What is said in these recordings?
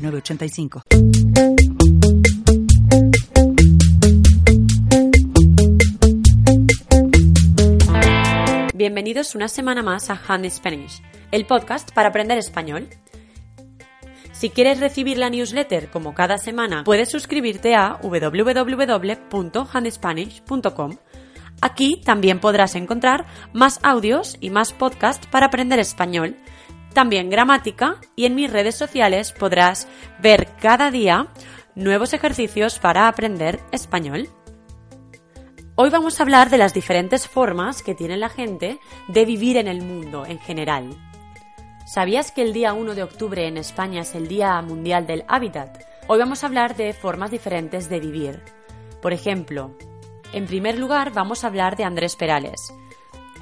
906985. Bienvenidos una semana más a Hand Spanish, el podcast para aprender español. Si quieres recibir la newsletter como cada semana, puedes suscribirte a www.handspanish.com. Aquí también podrás encontrar más audios y más podcasts para aprender español, también gramática y en mis redes sociales podrás ver cada día nuevos ejercicios para aprender español. Hoy vamos a hablar de las diferentes formas que tiene la gente de vivir en el mundo en general. ¿Sabías que el día 1 de octubre en España es el Día Mundial del Hábitat? Hoy vamos a hablar de formas diferentes de vivir. Por ejemplo, en primer lugar vamos a hablar de Andrés Perales,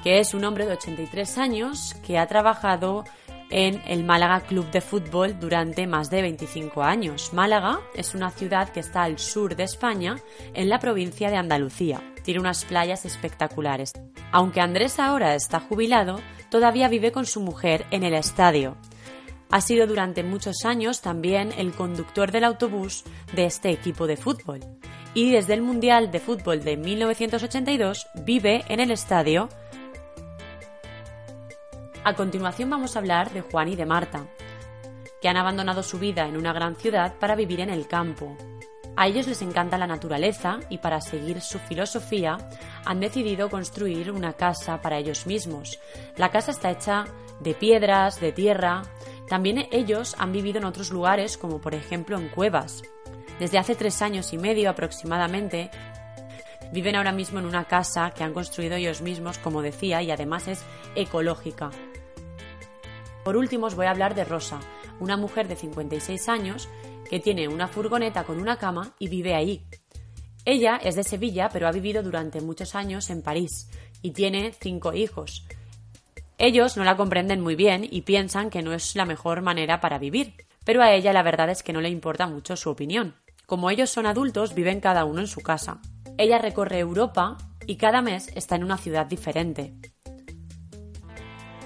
que es un hombre de 83 años que ha trabajado en el Málaga Club de Fútbol durante más de 25 años. Málaga es una ciudad que está al sur de España, en la provincia de Andalucía. Tiene unas playas espectaculares. Aunque Andrés ahora está jubilado, todavía vive con su mujer en el estadio. Ha sido durante muchos años también el conductor del autobús de este equipo de fútbol. Y desde el Mundial de Fútbol de 1982 vive en el estadio a continuación vamos a hablar de Juan y de Marta, que han abandonado su vida en una gran ciudad para vivir en el campo. A ellos les encanta la naturaleza y para seguir su filosofía han decidido construir una casa para ellos mismos. La casa está hecha de piedras, de tierra. También ellos han vivido en otros lugares como por ejemplo en cuevas. Desde hace tres años y medio aproximadamente viven ahora mismo en una casa que han construido ellos mismos, como decía, y además es ecológica. Por último os voy a hablar de Rosa, una mujer de 56 años que tiene una furgoneta con una cama y vive ahí. Ella es de Sevilla, pero ha vivido durante muchos años en París y tiene cinco hijos. Ellos no la comprenden muy bien y piensan que no es la mejor manera para vivir, pero a ella la verdad es que no le importa mucho su opinión. Como ellos son adultos, viven cada uno en su casa. Ella recorre Europa y cada mes está en una ciudad diferente.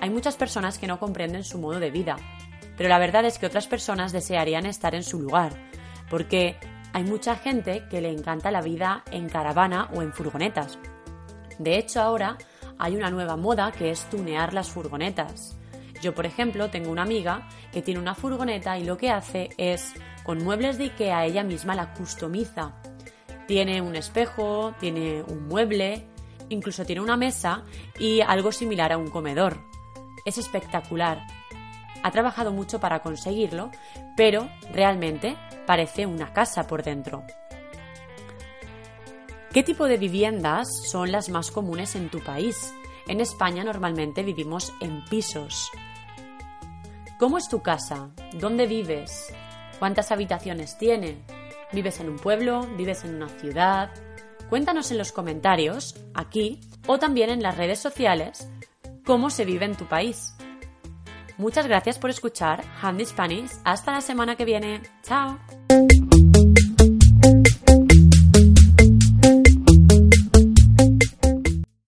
Hay muchas personas que no comprenden su modo de vida, pero la verdad es que otras personas desearían estar en su lugar, porque hay mucha gente que le encanta la vida en caravana o en furgonetas. De hecho, ahora hay una nueva moda que es tunear las furgonetas. Yo, por ejemplo, tengo una amiga que tiene una furgoneta y lo que hace es, con muebles de Ikea, ella misma la customiza. Tiene un espejo, tiene un mueble, incluso tiene una mesa y algo similar a un comedor es espectacular. Ha trabajado mucho para conseguirlo, pero realmente parece una casa por dentro. ¿Qué tipo de viviendas son las más comunes en tu país? En España normalmente vivimos en pisos. ¿Cómo es tu casa? ¿Dónde vives? ¿Cuántas habitaciones tiene? ¿Vives en un pueblo? ¿Vives en una ciudad? Cuéntanos en los comentarios, aquí, o también en las redes sociales, cómo se vive en tu país. Muchas gracias por escuchar Handy Spanish. Hasta la semana que viene. Chao.